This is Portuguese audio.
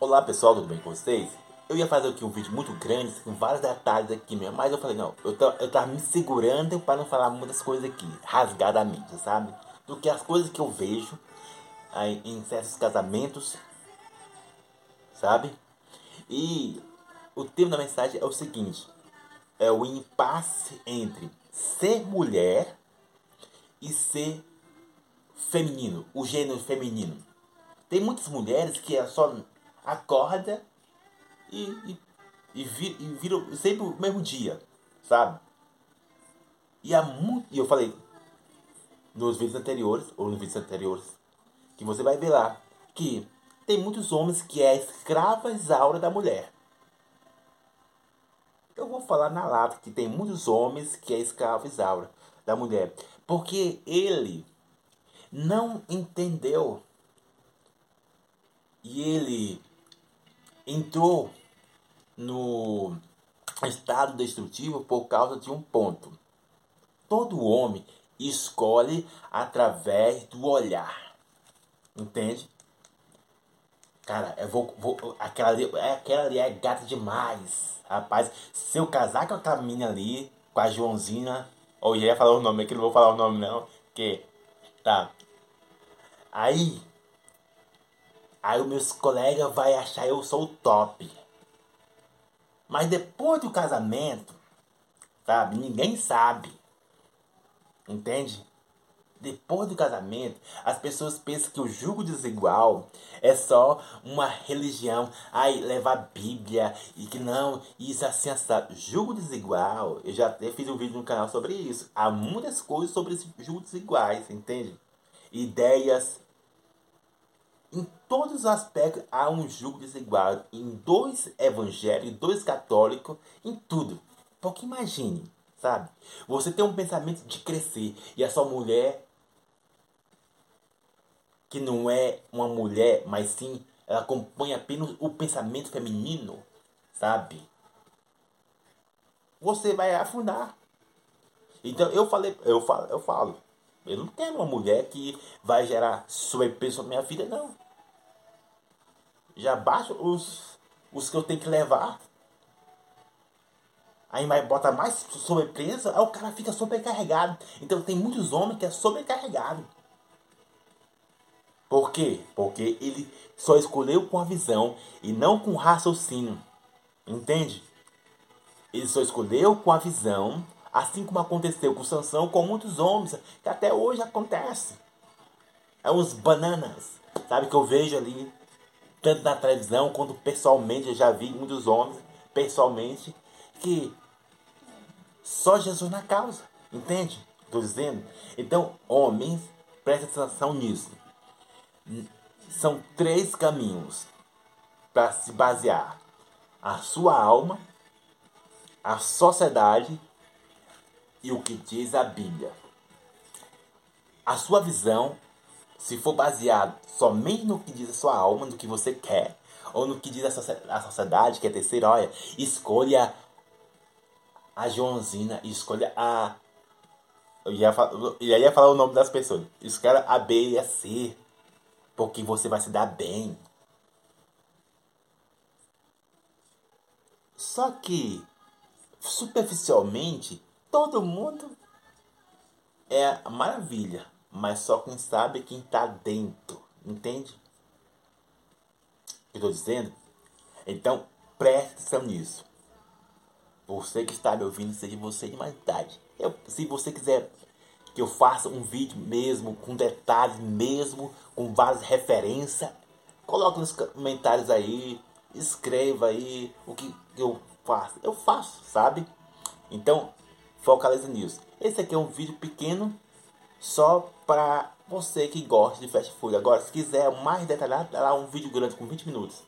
Olá pessoal, tudo bem com vocês? Eu ia fazer aqui um vídeo muito grande, com vários detalhes aqui mesmo, mas eu falei, não, eu, tô, eu tava me segurando para não falar muitas coisas aqui, rasgadamente, sabe? Do que as coisas que eu vejo aí, em certos casamentos, sabe? E o tema da mensagem é o seguinte, é o impasse entre ser mulher e ser feminino, o gênero feminino. Tem muitas mulheres que é só acorda e, e, e, vir, e vira sempre o mesmo dia, sabe? E, há muito, e eu falei nos vídeos anteriores, ou nos vídeos anteriores, que você vai ver lá, que tem muitos homens que é escrava exaura da mulher. Eu vou falar na lata que tem muitos homens que é escravo exaura da mulher. Porque ele não entendeu. E ele entrou no estado destrutivo por causa de um ponto. Todo homem escolhe através do olhar. Entende? Cara, eu vou. vou aquela, ali, aquela ali é gata demais. Rapaz, se eu casar com aquela menina ali, com a Joãozinha, ou ia falar o nome, que não vou falar o nome não, que. Tá. Aí Aí os meus colegas vai achar eu sou o top. Mas depois do casamento, sabe? Ninguém sabe. Entende? Depois do casamento, as pessoas pensam que o jugo desigual é só uma religião. Ai, levar a Bíblia e que não, isso assim, assim. Jugo desigual, eu já até fiz um vídeo no canal sobre isso. Há muitas coisas sobre jugo desiguais, entende? Ideias, em todos os aspectos há um julgo desigual. Em dois evangélicos, dois católicos, em tudo. Porque imagine, sabe? Você tem um pensamento de crescer e a sua mulher, que não é uma mulher, mas sim ela acompanha apenas o pensamento feminino, sabe? Você vai afundar. Então eu falei, eu falo, eu falo. Eu não quero uma mulher que vai gerar sobrepeso na minha vida, não. Já baixa os, os que eu tenho que levar. Aí vai bota mais sobrepeso, aí o cara fica sobrecarregado. Então tem muitos homens que é sobrecarregado. Por quê? Porque ele só escolheu com a visão e não com raciocínio. Entende? Ele só escolheu com a visão Assim como aconteceu com Sansão, com muitos homens, que até hoje acontece. É uns bananas, sabe, que eu vejo ali, tanto na televisão quanto pessoalmente, eu já vi muitos homens, pessoalmente, que só Jesus na causa, entende? Estou dizendo. Então, homens, preste atenção nisso. São três caminhos para se basear: a sua alma, a sociedade e o que diz a Bíblia. A sua visão, se for baseado somente no que diz a sua alma, no que você quer, ou no que diz a sociedade, que é terceira, olha, escolha a Joãozina, escolha a. Eu ia, falar, eu ia falar o nome das pessoas. Escolha a B e a C, porque você vai se dar bem. Só que, superficialmente, Todo mundo é maravilha, mas só quem sabe é quem está dentro, entende? Eu estou dizendo? Então, preste atenção nisso. Você que está me ouvindo, seja você de mais idade. Eu, se você quiser que eu faça um vídeo mesmo, com detalhes mesmo, com várias referências, coloque nos comentários aí, escreva aí o que eu faço. Eu faço, sabe? Então, focaliza nisso. Esse aqui é um vídeo pequeno só para você que gosta de fast food. Agora, se quiser mais detalhado, dá lá um vídeo grande com 20 minutos.